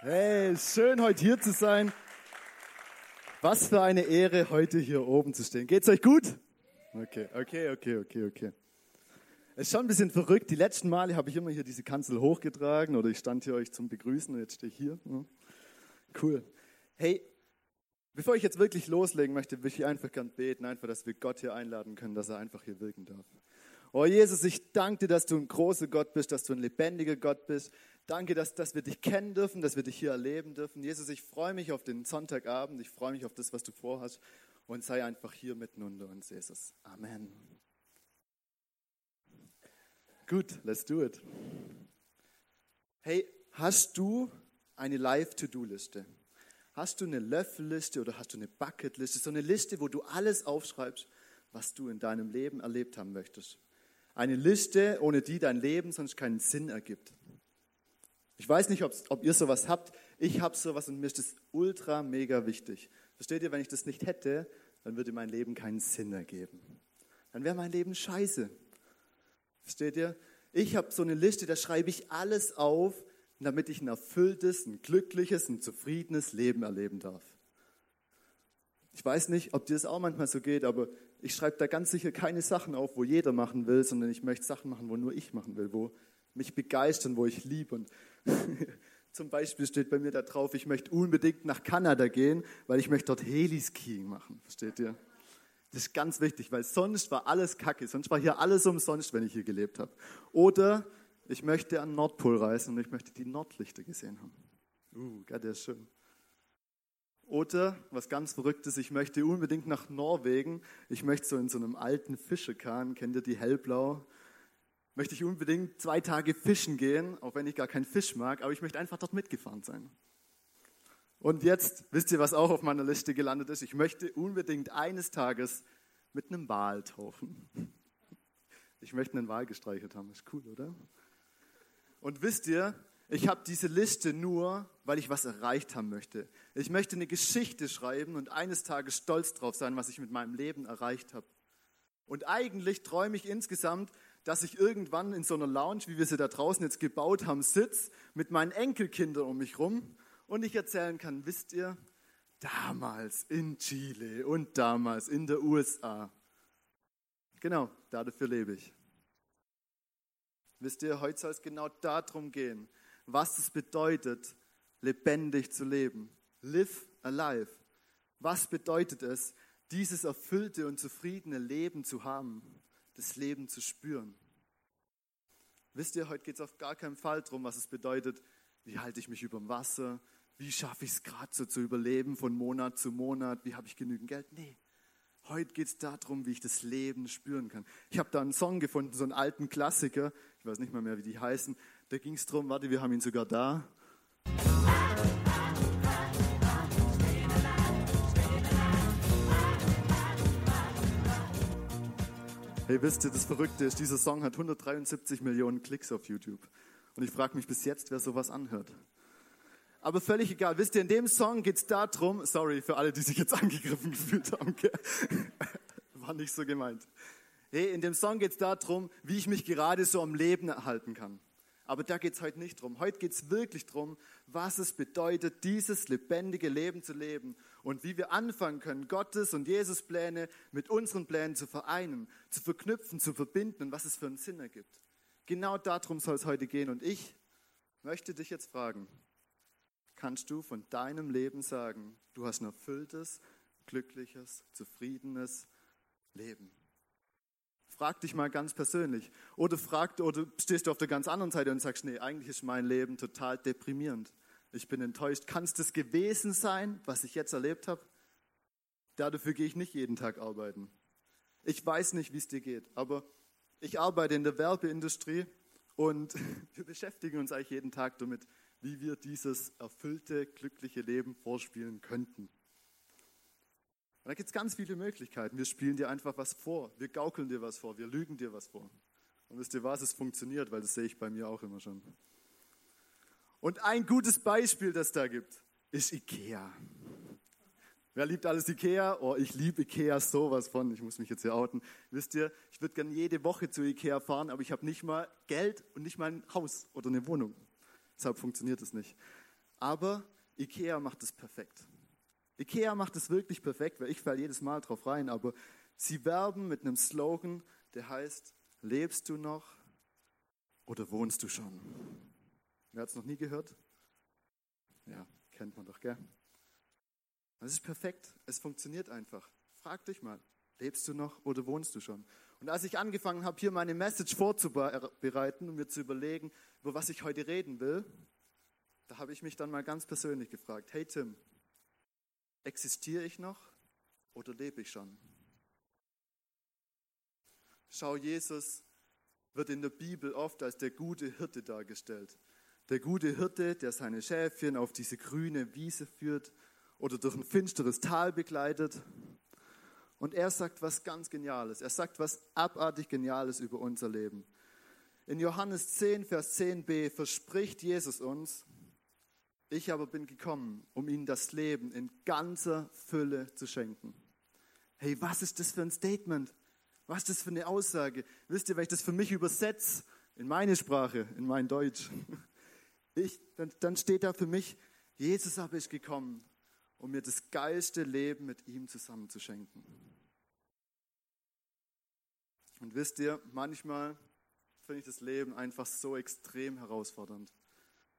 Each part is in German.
Hey, schön heute hier zu sein. Was für eine Ehre, heute hier oben zu stehen. Geht's euch gut? Okay, okay, okay, okay, okay. Es ist schon ein bisschen verrückt. Die letzten Male habe ich immer hier diese Kanzel hochgetragen oder ich stand hier euch zum Begrüßen und jetzt stehe ich hier. Cool. Hey, bevor ich jetzt wirklich loslegen möchte, will ich einfach gern beten, einfach, dass wir Gott hier einladen können, dass er einfach hier wirken darf. Oh Jesus, ich danke dir, dass du ein großer Gott bist, dass du ein lebendiger Gott bist. Danke, dass, dass wir dich kennen dürfen, dass wir dich hier erleben dürfen. Jesus, ich freue mich auf den Sonntagabend. Ich freue mich auf das, was du vorhast. Und sei einfach hier mitten unter uns, Jesus. Amen. Gut, let's do it. Hey, hast du eine Live-To-Do-Liste? Hast du eine Löffelliste oder hast du eine Bucketliste? So eine Liste, wo du alles aufschreibst, was du in deinem Leben erlebt haben möchtest. Eine Liste, ohne die dein Leben sonst keinen Sinn ergibt. Ich weiß nicht, ob ihr sowas habt. Ich habe sowas und mir ist das ultra mega wichtig. Versteht ihr, wenn ich das nicht hätte, dann würde mein Leben keinen Sinn ergeben. Dann wäre mein Leben scheiße. Versteht ihr? Ich habe so eine Liste, da schreibe ich alles auf, damit ich ein erfülltes, ein glückliches, ein zufriedenes Leben erleben darf. Ich weiß nicht, ob dir das auch manchmal so geht, aber ich schreibe da ganz sicher keine Sachen auf, wo jeder machen will, sondern ich möchte Sachen machen, wo nur ich machen will, wo mich begeistern, wo ich liebe. Und zum Beispiel steht bei mir da drauf, ich möchte unbedingt nach Kanada gehen, weil ich möchte dort Heliskiing machen. Versteht ihr? Das ist ganz wichtig, weil sonst war alles Kacke, sonst war hier alles umsonst, wenn ich hier gelebt habe. Oder ich möchte an Nordpol reisen und ich möchte die Nordlichter gesehen haben. Uh, Gott, der ist schön. Oder was ganz Verrücktes, ich möchte unbedingt nach Norwegen. Ich möchte so in so einem alten Fischerkahn, kennt ihr die hellblau? Möchte ich unbedingt zwei Tage fischen gehen, auch wenn ich gar keinen Fisch mag, aber ich möchte einfach dort mitgefahren sein. Und jetzt wisst ihr, was auch auf meiner Liste gelandet ist? Ich möchte unbedingt eines Tages mit einem Wal tauchen. Ich möchte einen Wal gestreichelt haben. Ist cool, oder? Und wisst ihr, ich habe diese Liste nur, weil ich was erreicht haben möchte. Ich möchte eine Geschichte schreiben und eines Tages stolz drauf sein, was ich mit meinem Leben erreicht habe. Und eigentlich träume ich insgesamt, dass ich irgendwann in so einer Lounge, wie wir sie da draußen jetzt gebaut haben, sitze mit meinen Enkelkindern um mich rum und ich erzählen kann, wisst ihr, damals in Chile und damals in der USA. Genau, dafür lebe ich. Wisst ihr, heute soll es genau darum gehen, was es bedeutet, lebendig zu leben. Live alive. Was bedeutet es, dieses erfüllte und zufriedene Leben zu haben, das Leben zu spüren? Wisst ihr, heute geht es auf gar keinen Fall darum, was es bedeutet, wie halte ich mich über dem Wasser, wie schaffe ich es gerade so zu überleben von Monat zu Monat, wie habe ich genügend Geld. Nee, heute geht es darum, wie ich das Leben spüren kann. Ich habe da einen Song gefunden, so einen alten Klassiker, ich weiß nicht mal mehr, wie die heißen, da ging es darum, warte, wir haben ihn sogar da. Hey, wisst ihr, das Verrückte ist, dieser Song hat 173 Millionen Klicks auf YouTube. Und ich frage mich bis jetzt, wer sowas anhört. Aber völlig egal. Wisst ihr, in dem Song geht es darum, sorry für alle, die sich jetzt angegriffen gefühlt haben, okay? war nicht so gemeint. Hey, in dem Song geht es darum, wie ich mich gerade so am Leben erhalten kann. Aber da geht es heute nicht drum. Heute geht es wirklich drum, was es bedeutet, dieses lebendige Leben zu leben und wie wir anfangen können, Gottes und Jesus Pläne mit unseren Plänen zu vereinen, zu verknüpfen, zu verbinden und was es für einen Sinn ergibt. Genau darum soll es heute gehen. Und ich möchte dich jetzt fragen, kannst du von deinem Leben sagen, du hast ein erfülltes, glückliches, zufriedenes Leben? Frag dich mal ganz persönlich. Oder frag, oder stehst du auf der ganz anderen Seite und sagst, nee, eigentlich ist mein Leben total deprimierend. Ich bin enttäuscht. Kann es das gewesen sein, was ich jetzt erlebt habe? Dafür gehe ich nicht jeden Tag arbeiten. Ich weiß nicht, wie es dir geht, aber ich arbeite in der Werbeindustrie und wir beschäftigen uns eigentlich jeden Tag damit, wie wir dieses erfüllte, glückliche Leben vorspielen könnten. Und da gibt es ganz viele Möglichkeiten. Wir spielen dir einfach was vor. Wir gaukeln dir was vor. Wir lügen dir was vor. Und wisst ihr was? Es funktioniert, weil das sehe ich bei mir auch immer schon. Und ein gutes Beispiel, das da gibt, ist Ikea. Wer liebt alles Ikea? Oh, ich liebe Ikea sowas von. Ich muss mich jetzt hier outen. Wisst ihr, ich würde gerne jede Woche zu Ikea fahren, aber ich habe nicht mal Geld und nicht mal ein Haus oder eine Wohnung. Deshalb funktioniert es nicht. Aber Ikea macht es perfekt. Ikea macht es wirklich perfekt, weil ich falle jedes Mal drauf rein, aber sie werben mit einem Slogan, der heißt, lebst du noch oder wohnst du schon? Wer hat es noch nie gehört? Ja, kennt man doch, gell? Das ist perfekt. Es funktioniert einfach. Frag dich mal, lebst du noch oder wohnst du schon? Und als ich angefangen habe, hier meine Message vorzubereiten und mir zu überlegen, über was ich heute reden will, da habe ich mich dann mal ganz persönlich gefragt, hey Tim, existiere ich noch oder lebe ich schon? Schau, Jesus wird in der Bibel oft als der gute Hirte dargestellt. Der gute Hirte, der seine Schäfchen auf diese grüne Wiese führt oder durch ein finsteres Tal begleitet. Und er sagt was ganz Geniales. Er sagt was abartig Geniales über unser Leben. In Johannes 10, Vers 10b verspricht Jesus uns, ich aber bin gekommen, um ihnen das Leben in ganzer Fülle zu schenken. Hey, was ist das für ein Statement? Was ist das für eine Aussage? Wisst ihr, wenn ich das für mich übersetze in meine Sprache, in mein Deutsch, ich, dann, dann steht da für mich, Jesus aber ist gekommen, um mir das geilste Leben mit ihm zusammen zu schenken. Und wisst ihr, manchmal finde ich das Leben einfach so extrem herausfordernd.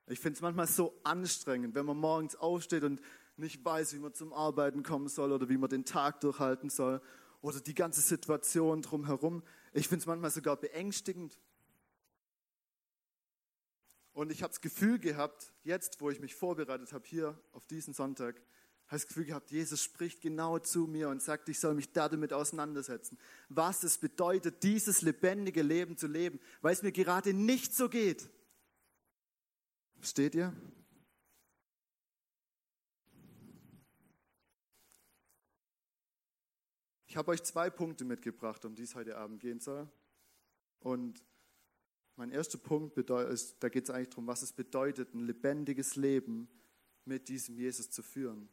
Ich finde es manchmal so anstrengend, wenn man morgens aufsteht und nicht weiß, wie man zum Arbeiten kommen soll oder wie man den Tag durchhalten soll oder die ganze Situation drumherum. Ich finde es manchmal sogar beängstigend. Und ich habe das Gefühl gehabt, jetzt, wo ich mich vorbereitet habe, hier auf diesen Sonntag, habe ich das Gefühl gehabt, Jesus spricht genau zu mir und sagt, ich soll mich damit auseinandersetzen, was es bedeutet, dieses lebendige Leben zu leben, weil es mir gerade nicht so geht. Versteht ihr? Ich habe euch zwei Punkte mitgebracht, um die es heute Abend gehen soll. Und mein erster Punkt ist, da geht es eigentlich darum, was es bedeutet, ein lebendiges Leben mit diesem Jesus zu führen.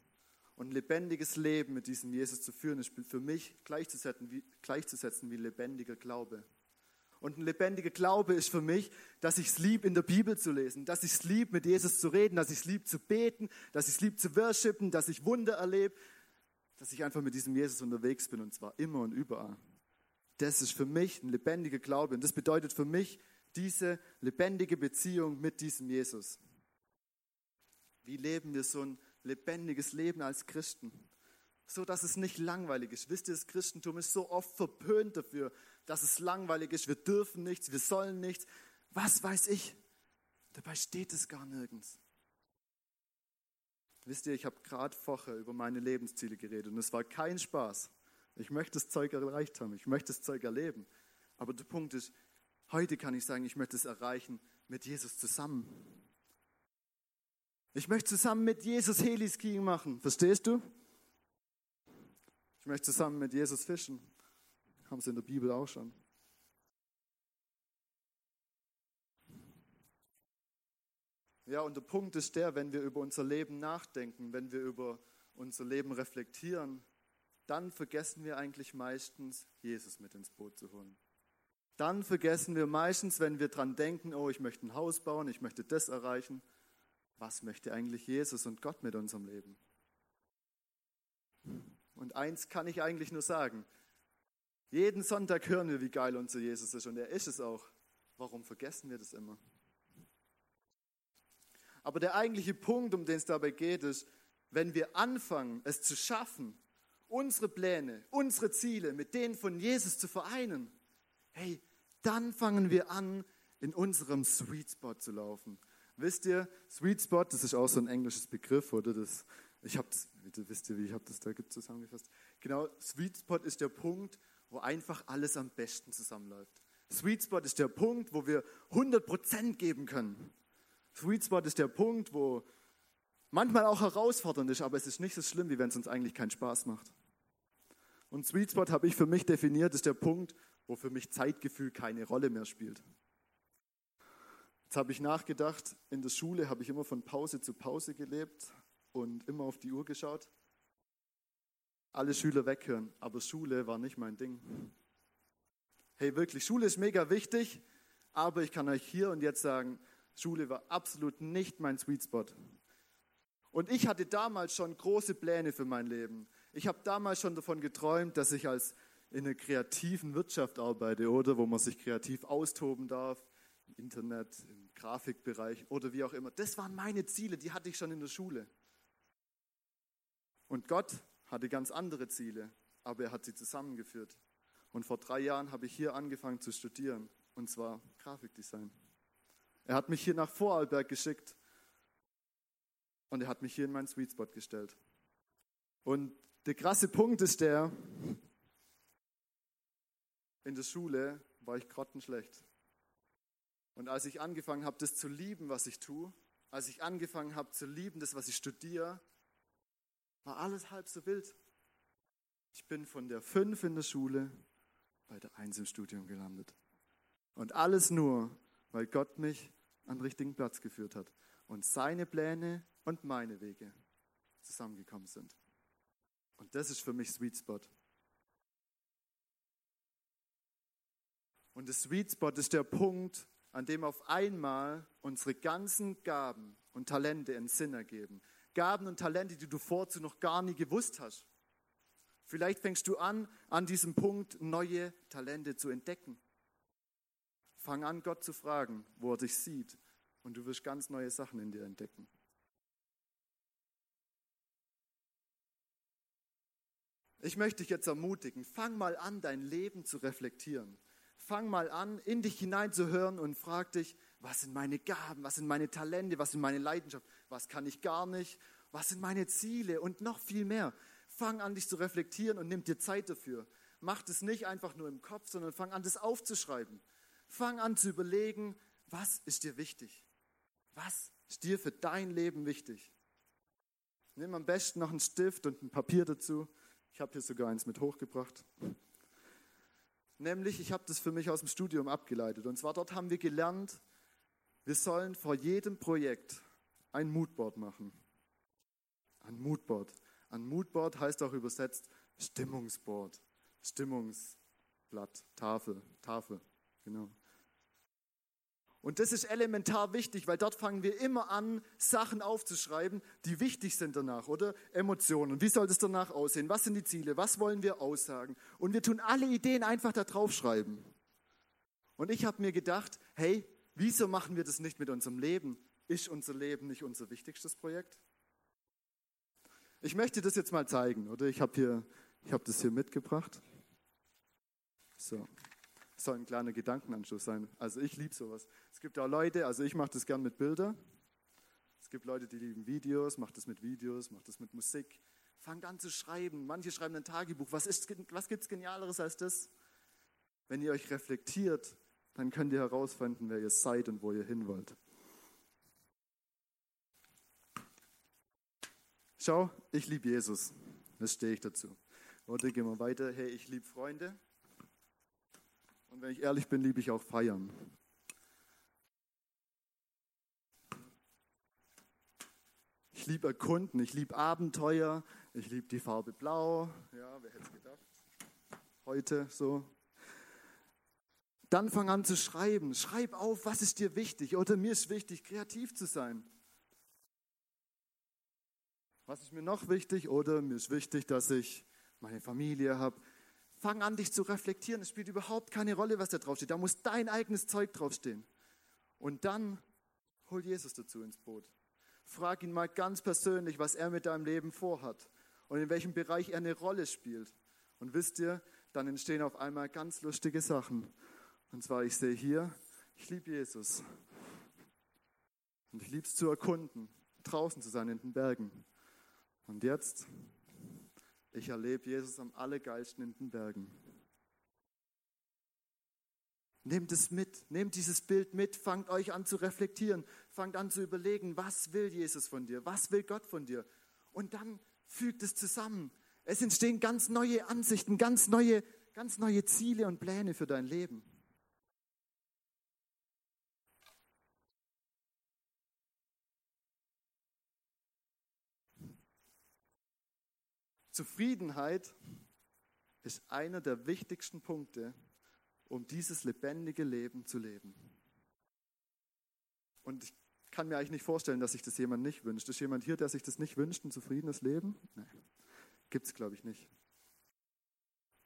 Und ein lebendiges Leben mit diesem Jesus zu führen, ist für mich gleichzusetzen wie, gleichzusetzen wie lebendiger Glaube. Und ein lebendiger Glaube ist für mich, dass ich es lieb, in der Bibel zu lesen, dass ich es lieb, mit Jesus zu reden, dass ich es lieb, zu beten, dass ich es lieb, zu worshipen, dass ich Wunder erlebe, dass ich einfach mit diesem Jesus unterwegs bin und zwar immer und überall. Das ist für mich ein lebendiger Glaube und das bedeutet für mich diese lebendige Beziehung mit diesem Jesus. Wie leben wir so ein lebendiges Leben als Christen? So dass es nicht langweilig ist. Wisst ihr, das Christentum ist so oft verpönt dafür, dass es langweilig ist. Wir dürfen nichts, wir sollen nichts. Was weiß ich? Dabei steht es gar nirgends. Wisst ihr, ich habe gerade vorher über meine Lebensziele geredet und es war kein Spaß. Ich möchte das Zeug erreicht haben, ich möchte das Zeug erleben. Aber der Punkt ist, heute kann ich sagen, ich möchte es erreichen mit Jesus zusammen. Ich möchte zusammen mit Jesus Heliskiing machen, verstehst du? Ich möchte zusammen mit Jesus fischen. Haben sie in der Bibel auch schon. Ja, und der Punkt ist der, wenn wir über unser Leben nachdenken, wenn wir über unser Leben reflektieren, dann vergessen wir eigentlich meistens, Jesus mit ins Boot zu holen. Dann vergessen wir meistens, wenn wir dran denken, oh, ich möchte ein Haus bauen, ich möchte das erreichen. Was möchte eigentlich Jesus und Gott mit unserem Leben? Und eins kann ich eigentlich nur sagen. Jeden Sonntag hören wir, wie geil unser Jesus ist und er ist es auch. Warum vergessen wir das immer? Aber der eigentliche Punkt, um den es dabei geht, ist, wenn wir anfangen, es zu schaffen, unsere Pläne, unsere Ziele mit denen von Jesus zu vereinen, hey, dann fangen wir an, in unserem Sweet Spot zu laufen. Wisst ihr, Sweet Spot, das ist auch so ein englisches Begriff, oder? Das, ich habe wisst ihr, wie ich habe das da zusammengefasst? Genau, Sweet Spot ist der Punkt, wo einfach alles am besten zusammenläuft. Sweet Spot ist der Punkt, wo wir 100% geben können. Sweet Spot ist der Punkt, wo manchmal auch herausfordernd ist, aber es ist nicht so schlimm, wie wenn es uns eigentlich keinen Spaß macht. Und Sweet Spot habe ich für mich definiert, ist der Punkt, wo für mich Zeitgefühl keine Rolle mehr spielt. Jetzt habe ich nachgedacht, in der Schule habe ich immer von Pause zu Pause gelebt und immer auf die Uhr geschaut. Alle Schüler weghören, aber Schule war nicht mein Ding. Hey, wirklich, Schule ist mega wichtig, aber ich kann euch hier und jetzt sagen, Schule war absolut nicht mein Sweet Spot. Und ich hatte damals schon große Pläne für mein Leben. Ich habe damals schon davon geträumt, dass ich als in einer kreativen Wirtschaft arbeite, oder wo man sich kreativ austoben darf, im Internet, im Grafikbereich oder wie auch immer. Das waren meine Ziele, die hatte ich schon in der Schule. Und Gott hatte ganz andere Ziele, aber er hat sie zusammengeführt. Und vor drei Jahren habe ich hier angefangen zu studieren, und zwar Grafikdesign. Er hat mich hier nach Vorarlberg geschickt und er hat mich hier in meinen Sweet Spot gestellt. Und der krasse Punkt ist der, in der Schule war ich grottenschlecht. Und als ich angefangen habe, das zu lieben, was ich tue, als ich angefangen habe zu lieben, das, was ich studiere, war alles halb so wild. Ich bin von der 5 in der Schule bei der 1 im Studium gelandet. Und alles nur, weil Gott mich an den richtigen Platz geführt hat und seine Pläne und meine Wege zusammengekommen sind. Und das ist für mich Sweet Spot. Und der Sweet Spot ist der Punkt, an dem auf einmal unsere ganzen Gaben und Talente einen Sinn ergeben. Gaben und Talente, die du vorzu noch gar nie gewusst hast. Vielleicht fängst du an, an diesem Punkt neue Talente zu entdecken. Fang an, Gott zu fragen, wo er dich sieht, und du wirst ganz neue Sachen in dir entdecken. Ich möchte dich jetzt ermutigen, fang mal an, dein Leben zu reflektieren. Fang mal an, in dich hineinzuhören und frag dich, was sind meine Gaben, was sind meine Talente, was sind meine Leidenschaften, was kann ich gar nicht, was sind meine Ziele und noch viel mehr. Fang an, dich zu reflektieren und nimm dir Zeit dafür. Mach das nicht einfach nur im Kopf, sondern fang an, das aufzuschreiben. Fang an zu überlegen, was ist dir wichtig? Was ist dir für dein Leben wichtig? Nimm am besten noch einen Stift und ein Papier dazu. Ich habe hier sogar eins mit hochgebracht. Nämlich, ich habe das für mich aus dem Studium abgeleitet. Und zwar dort haben wir gelernt, wir sollen vor jedem Projekt ein Moodboard machen. Ein Moodboard. Ein Moodboard heißt auch übersetzt Stimmungsboard. Stimmungsblatt, Tafel, Tafel, genau. Und das ist elementar wichtig, weil dort fangen wir immer an, Sachen aufzuschreiben, die wichtig sind danach, oder? Emotionen. Wie soll das danach aussehen? Was sind die Ziele? Was wollen wir aussagen? Und wir tun alle Ideen einfach da draufschreiben. Und ich habe mir gedacht, hey, wieso machen wir das nicht mit unserem Leben? Ist unser Leben nicht unser wichtigstes Projekt? Ich möchte das jetzt mal zeigen, oder? Ich habe hier, das hier mitgebracht. So soll ein kleiner Gedankenanschluss sein. Also ich liebe sowas. Es gibt auch Leute, also ich mache das gern mit Bildern. Es gibt Leute, die lieben Videos, macht das mit Videos, macht das mit Musik. Fangt an zu schreiben. Manche schreiben ein Tagebuch. Was, was gibt es Genialeres als das? Wenn ihr euch reflektiert, dann könnt ihr herausfinden, wer ihr seid und wo ihr hin wollt. Schau, ich liebe Jesus. Das stehe ich dazu. Oder gehen wir weiter. Hey, ich liebe Freunde. Und wenn ich ehrlich bin, liebe ich auch Feiern. Ich liebe Erkunden, ich liebe Abenteuer, ich liebe die Farbe Blau. Ja, wer hätte es gedacht? Heute so. Dann fang an zu schreiben. Schreib auf, was ist dir wichtig. Oder mir ist wichtig, kreativ zu sein. Was ist mir noch wichtig? Oder mir ist wichtig, dass ich meine Familie habe. Fang an, dich zu reflektieren. Es spielt überhaupt keine Rolle, was da draufsteht. Da muss dein eigenes Zeug draufstehen. Und dann hol Jesus dazu ins Boot. Frag ihn mal ganz persönlich, was er mit deinem Leben vorhat und in welchem Bereich er eine Rolle spielt. Und wisst ihr, dann entstehen auf einmal ganz lustige Sachen. Und zwar, ich sehe hier, ich liebe Jesus. Und ich liebe es zu erkunden, draußen zu sein in den Bergen. Und jetzt ich erlebe Jesus am allergeilsten in den Bergen. Nehmt es mit, nehmt dieses Bild mit, fangt euch an zu reflektieren, fangt an zu überlegen, was will Jesus von dir, was will Gott von dir. Und dann fügt es zusammen. Es entstehen ganz neue Ansichten, ganz neue, ganz neue Ziele und Pläne für dein Leben. Zufriedenheit ist einer der wichtigsten Punkte, um dieses lebendige Leben zu leben. Und ich kann mir eigentlich nicht vorstellen, dass sich das jemand nicht wünscht. Ist jemand hier, der sich das nicht wünscht, ein zufriedenes Leben? Nein, gibt es, glaube ich, nicht.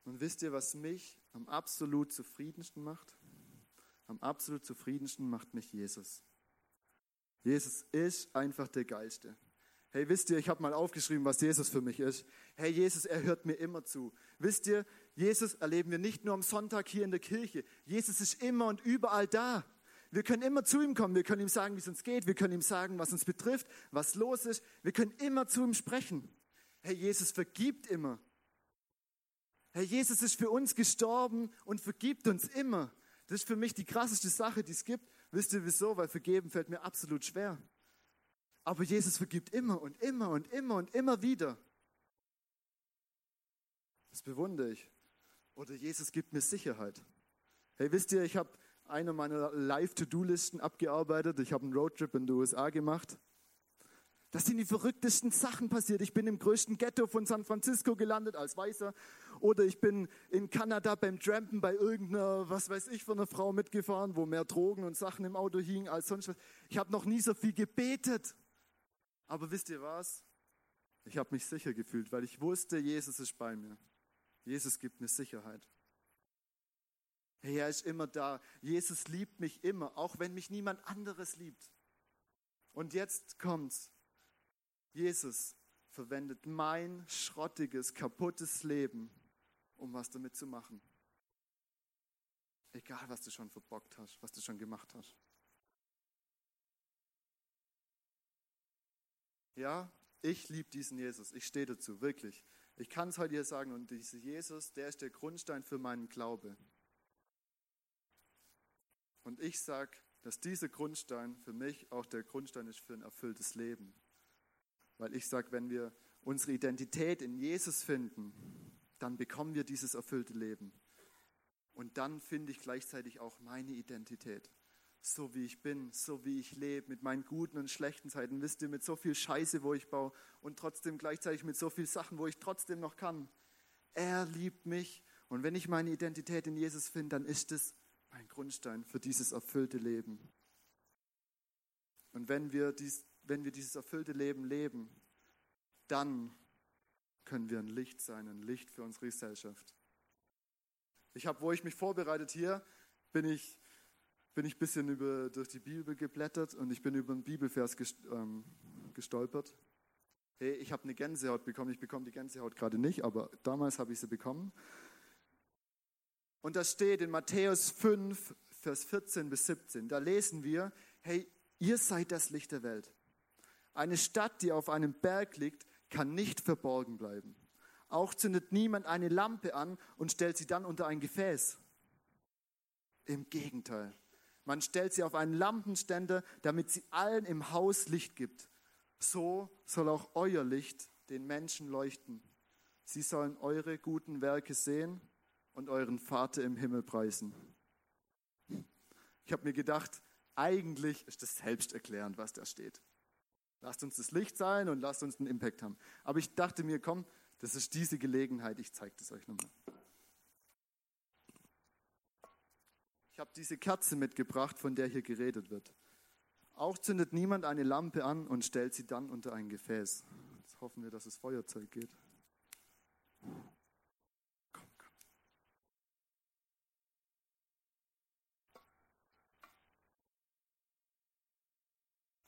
Und wisst ihr, was mich am absolut zufriedensten macht? Am absolut zufriedensten macht mich Jesus. Jesus ist einfach der Geiste. Hey, wisst ihr, ich habe mal aufgeschrieben, was Jesus für mich ist. Hey, Jesus, er hört mir immer zu. Wisst ihr, Jesus erleben wir nicht nur am Sonntag hier in der Kirche. Jesus ist immer und überall da. Wir können immer zu ihm kommen. Wir können ihm sagen, wie es uns geht. Wir können ihm sagen, was uns betrifft, was los ist. Wir können immer zu ihm sprechen. Hey, Jesus vergibt immer. Herr Jesus ist für uns gestorben und vergibt uns immer. Das ist für mich die krasseste Sache, die es gibt. Wisst ihr wieso? Weil vergeben fällt mir absolut schwer. Aber Jesus vergibt immer und immer und immer und immer wieder. Das bewundere ich. Oder Jesus gibt mir Sicherheit. Hey, wisst ihr, ich habe eine meiner Live-To-Do-Listen abgearbeitet. Ich habe einen Roadtrip in die USA gemacht. Da sind die verrücktesten Sachen passiert. Ich bin im größten Ghetto von San Francisco gelandet als Weißer. Oder ich bin in Kanada beim Trampen bei irgendeiner, was weiß ich, von einer Frau mitgefahren, wo mehr Drogen und Sachen im Auto hingen als sonst was. Ich habe noch nie so viel gebetet. Aber wisst ihr was? Ich habe mich sicher gefühlt, weil ich wusste, Jesus ist bei mir. Jesus gibt mir Sicherheit. Hey, er ist immer da. Jesus liebt mich immer, auch wenn mich niemand anderes liebt. Und jetzt kommt's. Jesus verwendet mein schrottiges, kaputtes Leben, um was damit zu machen. Egal, was du schon verbockt hast, was du schon gemacht hast. Ja, ich liebe diesen Jesus. Ich stehe dazu, wirklich. Ich kann es heute hier sagen. Und dieser Jesus, der ist der Grundstein für meinen Glaube. Und ich sage, dass dieser Grundstein für mich auch der Grundstein ist für ein erfülltes Leben. Weil ich sage, wenn wir unsere Identität in Jesus finden, dann bekommen wir dieses erfüllte Leben. Und dann finde ich gleichzeitig auch meine Identität. So wie ich bin, so wie ich lebe, mit meinen guten und schlechten Zeiten. Wisst ihr, mit so viel Scheiße, wo ich baue und trotzdem gleichzeitig mit so viel Sachen, wo ich trotzdem noch kann. Er liebt mich. Und wenn ich meine Identität in Jesus finde, dann ist es mein Grundstein für dieses erfüllte Leben. Und wenn wir dies wenn wir dieses erfüllte Leben leben, dann können wir ein Licht sein, ein Licht für unsere Gesellschaft. Ich habe, wo ich mich vorbereitet hier, bin ich, bin ich ein bisschen über, durch die Bibel geblättert und ich bin über einen Bibelvers ähm, gestolpert. Hey, ich habe eine Gänsehaut bekommen. Ich bekomme die Gänsehaut gerade nicht, aber damals habe ich sie bekommen. Und da steht in Matthäus 5, Vers 14 bis 17, da lesen wir, hey, ihr seid das Licht der Welt. Eine Stadt, die auf einem Berg liegt, kann nicht verborgen bleiben. Auch zündet niemand eine Lampe an und stellt sie dann unter ein Gefäß. Im Gegenteil. Man stellt sie auf einen Lampenständer, damit sie allen im Haus Licht gibt. So soll auch euer Licht den Menschen leuchten. Sie sollen eure guten Werke sehen und euren Vater im Himmel preisen. Ich habe mir gedacht, eigentlich ist das selbsterklärend, was da steht. Lasst uns das Licht sein und lasst uns einen Impact haben. Aber ich dachte mir, komm, das ist diese Gelegenheit, ich zeige das euch nochmal. Ich habe diese Kerze mitgebracht, von der hier geredet wird. Auch zündet niemand eine Lampe an und stellt sie dann unter ein Gefäß. Jetzt hoffen wir, dass es Feuerzeug geht.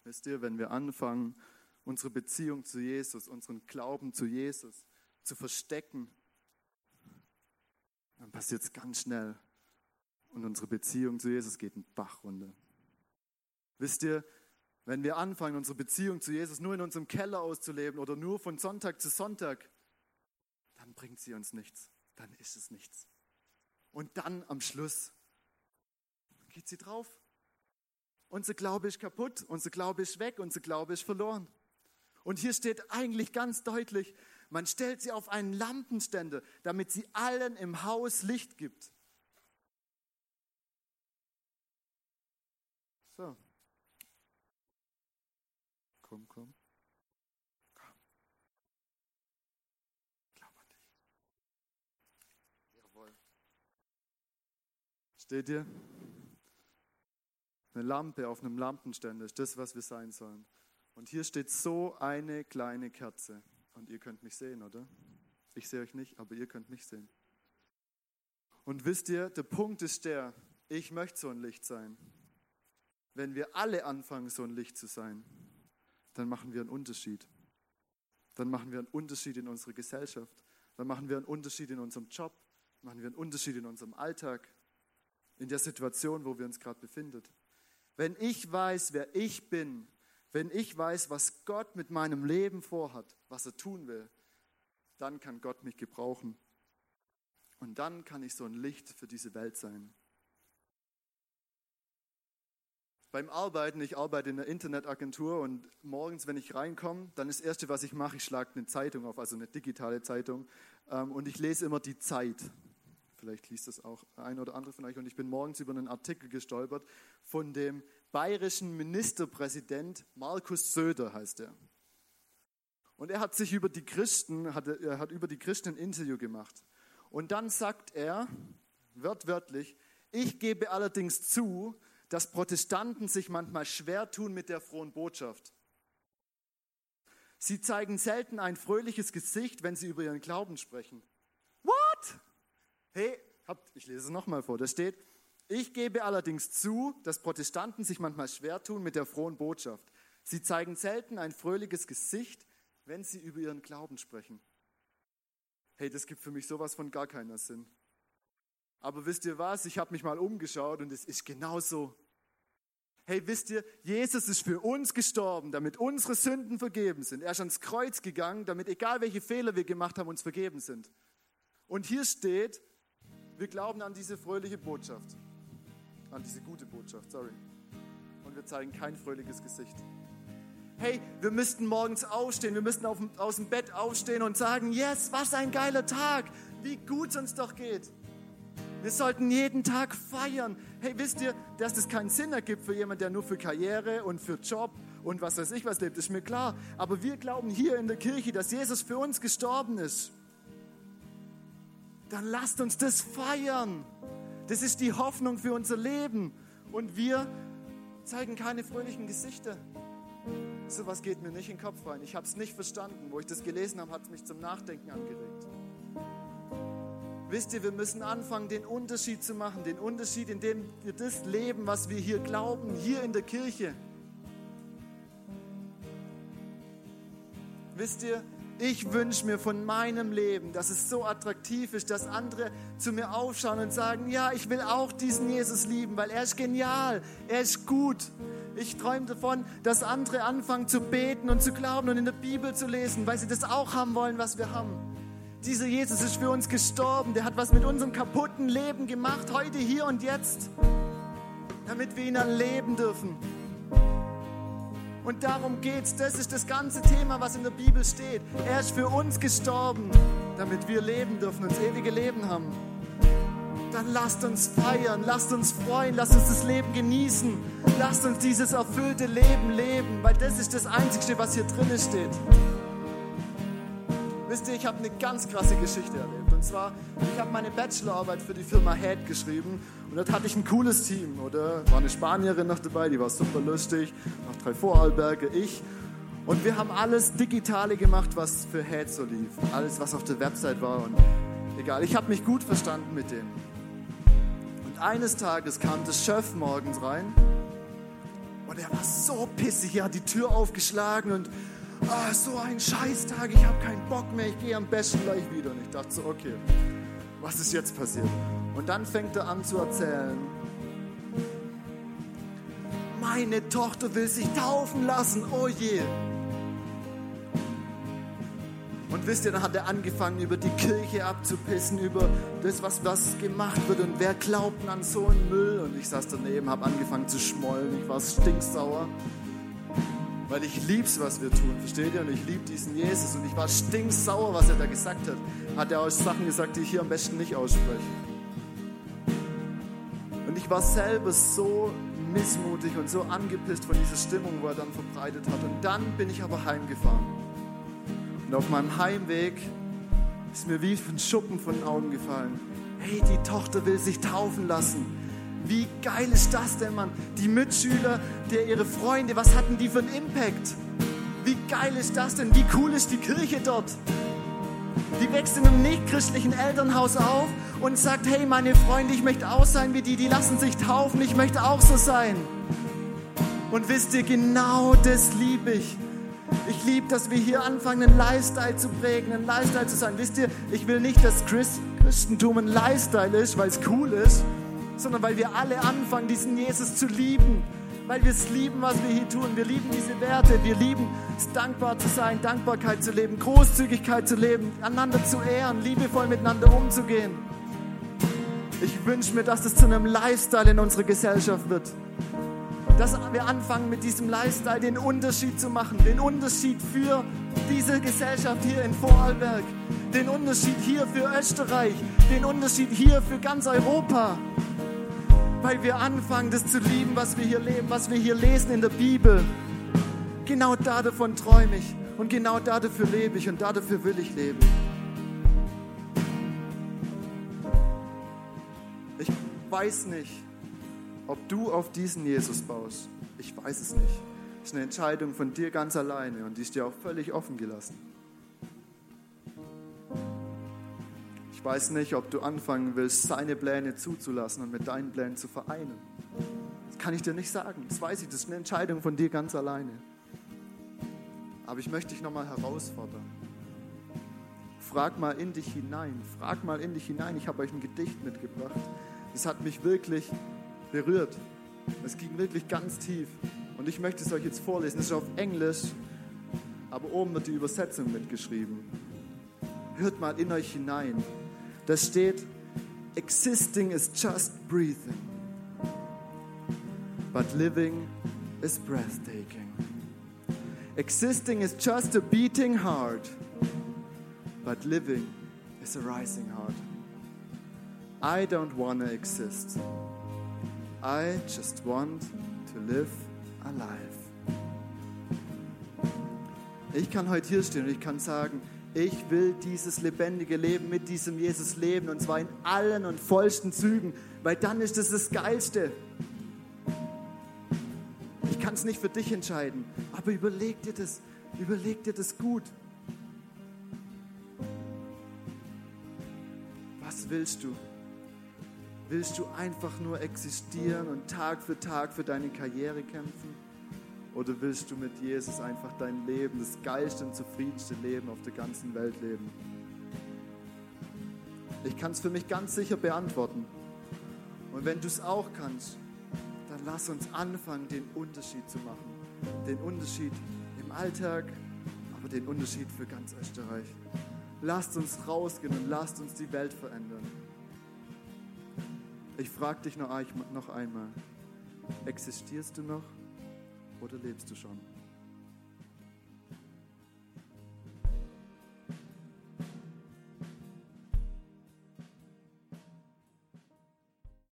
Wisst ihr, wenn wir anfangen, unsere Beziehung zu Jesus, unseren Glauben zu Jesus zu verstecken, dann passiert es ganz schnell und unsere Beziehung zu Jesus geht in Bach runter. Wisst ihr, wenn wir anfangen, unsere Beziehung zu Jesus nur in unserem Keller auszuleben oder nur von Sonntag zu Sonntag, dann bringt sie uns nichts. Dann ist es nichts. Und dann am Schluss geht sie drauf unser Glaube ist kaputt, unser Glaube ist weg, unser Glaube ist verloren. Und hier steht eigentlich ganz deutlich, man stellt sie auf einen Lampenständer, damit sie allen im Haus Licht gibt. So. Komm, komm. Komm. Glaub an dich. Jawohl. Steht ihr? Eine Lampe auf einem Lampenständer ist das, was wir sein sollen. Und hier steht so eine kleine Kerze. Und ihr könnt mich sehen, oder? Ich sehe euch nicht, aber ihr könnt mich sehen. Und wisst ihr, der Punkt ist der, ich möchte so ein Licht sein. Wenn wir alle anfangen, so ein Licht zu sein, dann machen wir einen Unterschied. Dann machen wir einen Unterschied in unserer Gesellschaft. Dann machen wir einen Unterschied in unserem Job. Machen wir einen Unterschied in unserem Alltag. In der Situation, wo wir uns gerade befinden. Wenn ich weiß, wer ich bin, wenn ich weiß, was Gott mit meinem Leben vorhat, was er tun will, dann kann Gott mich gebrauchen. Und dann kann ich so ein Licht für diese Welt sein. Beim Arbeiten, ich arbeite in einer Internetagentur und morgens, wenn ich reinkomme, dann das Erste, was ich mache, ich schlage eine Zeitung auf, also eine digitale Zeitung, ähm, und ich lese immer die Zeit. Vielleicht liest das auch ein oder andere von euch. Und ich bin morgens über einen Artikel gestolpert von dem bayerischen Ministerpräsident Markus Söder, heißt er. Und er hat sich über die Christen, hat, er hat über die Christen ein Interview gemacht. Und dann sagt er, wörtwörtlich, ich gebe allerdings zu, dass Protestanten sich manchmal schwer tun mit der frohen Botschaft. Sie zeigen selten ein fröhliches Gesicht, wenn sie über ihren Glauben sprechen. What? Hey, habt, ich lese es nochmal vor. Da steht, ich gebe allerdings zu, dass Protestanten sich manchmal schwer tun mit der frohen Botschaft. Sie zeigen selten ein fröhliches Gesicht, wenn sie über ihren Glauben sprechen. Hey, das gibt für mich sowas von gar keinen Sinn. Aber wisst ihr was? Ich habe mich mal umgeschaut und es ist genauso. Hey, wisst ihr, Jesus ist für uns gestorben, damit unsere Sünden vergeben sind. Er ist ans Kreuz gegangen, damit egal welche Fehler wir gemacht haben, uns vergeben sind. Und hier steht, wir glauben an diese fröhliche Botschaft an diese gute Botschaft, sorry. Und wir zeigen kein fröhliches Gesicht. Hey, wir müssten morgens aufstehen, wir müssten auf, aus dem Bett aufstehen und sagen, yes, was ein geiler Tag, wie gut es uns doch geht. Wir sollten jeden Tag feiern. Hey, wisst ihr, dass das keinen Sinn ergibt für jemanden, der nur für Karriere und für Job und was weiß ich was lebt, ist mir klar. Aber wir glauben hier in der Kirche, dass Jesus für uns gestorben ist. Dann lasst uns das feiern. Das ist die Hoffnung für unser Leben. Und wir zeigen keine fröhlichen Gesichter. So was geht mir nicht in den Kopf rein. Ich habe es nicht verstanden. Wo ich das gelesen habe, hat es mich zum Nachdenken angeregt. Wisst ihr, wir müssen anfangen, den Unterschied zu machen. Den Unterschied, indem wir das leben, was wir hier glauben, hier in der Kirche. Wisst ihr, ich wünsche mir von meinem Leben, dass es so attraktiv ist, dass andere zu mir aufschauen und sagen, ja, ich will auch diesen Jesus lieben, weil er ist genial, er ist gut. Ich träume davon, dass andere anfangen zu beten und zu glauben und in der Bibel zu lesen, weil sie das auch haben wollen, was wir haben. Dieser Jesus ist für uns gestorben, der hat was mit unserem kaputten Leben gemacht, heute, hier und jetzt, damit wir ihn erleben dürfen. Und darum geht's. Das ist das ganze Thema, was in der Bibel steht. Er ist für uns gestorben, damit wir leben dürfen und das ewige Leben haben. Dann lasst uns feiern, lasst uns freuen, lasst uns das Leben genießen. Lasst uns dieses erfüllte Leben leben, weil das ist das Einzige, was hier drin steht. Wisst ihr, ich habe eine ganz krasse Geschichte erlebt. Und zwar, ich habe meine Bachelorarbeit für die Firma Head geschrieben und dort hatte ich ein cooles Team. Oder war eine Spanierin noch dabei, die war super lustig, noch drei Vorarlberge, ich. Und wir haben alles Digitale gemacht, was für Head so lief. Alles, was auf der Website war. Und egal, ich habe mich gut verstanden mit denen. Und eines Tages kam der Chef morgens rein und er war so pissig. Er hat die Tür aufgeschlagen und ah, so ein Scheißtag, ich habe keinen Bock mehr, ich gehe am besten gleich wieder. Und ich dachte so, okay, was ist jetzt passiert? Und dann fängt er an zu erzählen, meine Tochter will sich taufen lassen, oh je. Und wisst ihr, dann hat er angefangen, über die Kirche abzupissen, über das, was, was gemacht wird und wer glaubt an so einen Müll. Und ich saß daneben, habe angefangen zu schmollen, ich war stinksauer. Weil ich lieb's, was wir tun, versteht ihr? Und ich liebe diesen Jesus. Und ich war stinksauer, was er da gesagt hat. Hat er auch Sachen gesagt, die ich hier am besten nicht ausspreche. Und ich war selber so missmutig und so angepisst von dieser Stimmung, wo er dann verbreitet hat. Und dann bin ich aber heimgefahren. Und auf meinem Heimweg ist mir wie ein Schuppen von den Augen gefallen. Hey, die Tochter will sich taufen lassen. Wie geil ist das denn, Mann? Die Mitschüler, der ihre Freunde, was hatten die für einen Impact? Wie geil ist das denn? Wie cool ist die Kirche dort? Die wächst in einem nicht-christlichen Elternhaus auf und sagt, hey, meine Freunde, ich möchte auch sein wie die, die lassen sich taufen, ich möchte auch so sein. Und wisst ihr, genau das liebe ich. Ich liebe, dass wir hier anfangen, einen Lifestyle zu prägen, einen Lifestyle zu sein. Wisst ihr, ich will nicht, dass Christentum ein Lifestyle ist, weil es cool ist, sondern weil wir alle anfangen, diesen Jesus zu lieben. Weil wir es lieben, was wir hier tun. Wir lieben diese Werte. Wir lieben es, dankbar zu sein, Dankbarkeit zu leben, Großzügigkeit zu leben, einander zu ehren, liebevoll miteinander umzugehen. Ich wünsche mir, dass es zu einem Lifestyle in unserer Gesellschaft wird dass wir anfangen mit diesem Lifestyle den Unterschied zu machen, den Unterschied für diese Gesellschaft hier in Vorarlberg, den Unterschied hier für Österreich, den Unterschied hier für ganz Europa, weil wir anfangen, das zu lieben, was wir hier leben, was wir hier lesen in der Bibel. Genau davon träume ich und genau dafür lebe ich und dafür will ich leben. Ich weiß nicht, ob du auf diesen Jesus baust, ich weiß es nicht. Das ist eine Entscheidung von dir ganz alleine und die ist dir auch völlig offen gelassen. Weiß nicht, ob du anfangen willst, seine Pläne zuzulassen und mit deinen Plänen zu vereinen. Das kann ich dir nicht sagen. Das weiß ich. Das ist eine Entscheidung von dir ganz alleine. Aber ich möchte dich nochmal herausfordern. Frag mal in dich hinein. Frag mal in dich hinein. Ich habe euch ein Gedicht mitgebracht. Das hat mich wirklich berührt. Es ging wirklich ganz tief. Und ich möchte es euch jetzt vorlesen. Es ist auf Englisch, aber oben wird die Übersetzung mitgeschrieben. Hört mal in euch hinein. Da steht, existing is just breathing, but living is breathtaking. Existing is just a beating heart, but living is a rising heart. I don't want to exist. I just want to live alive. Ich kann heute hier stehen und ich kann sagen, ich will dieses lebendige Leben mit diesem Jesus leben und zwar in allen und vollsten Zügen, weil dann ist es das Geilste. Ich kann es nicht für dich entscheiden, aber überleg dir das, überleg dir das gut. Was willst du? Willst du einfach nur existieren und Tag für Tag für deine Karriere kämpfen? Oder willst du mit Jesus einfach dein Leben, das geilste und zufriedenste Leben auf der ganzen Welt leben? Ich kann es für mich ganz sicher beantworten. Und wenn du es auch kannst, dann lass uns anfangen, den Unterschied zu machen. Den Unterschied im Alltag, aber den Unterschied für ganz Österreich. Lasst uns rausgehen und lasst uns die Welt verändern. Ich frage dich noch einmal, existierst du noch oder lebst du schon?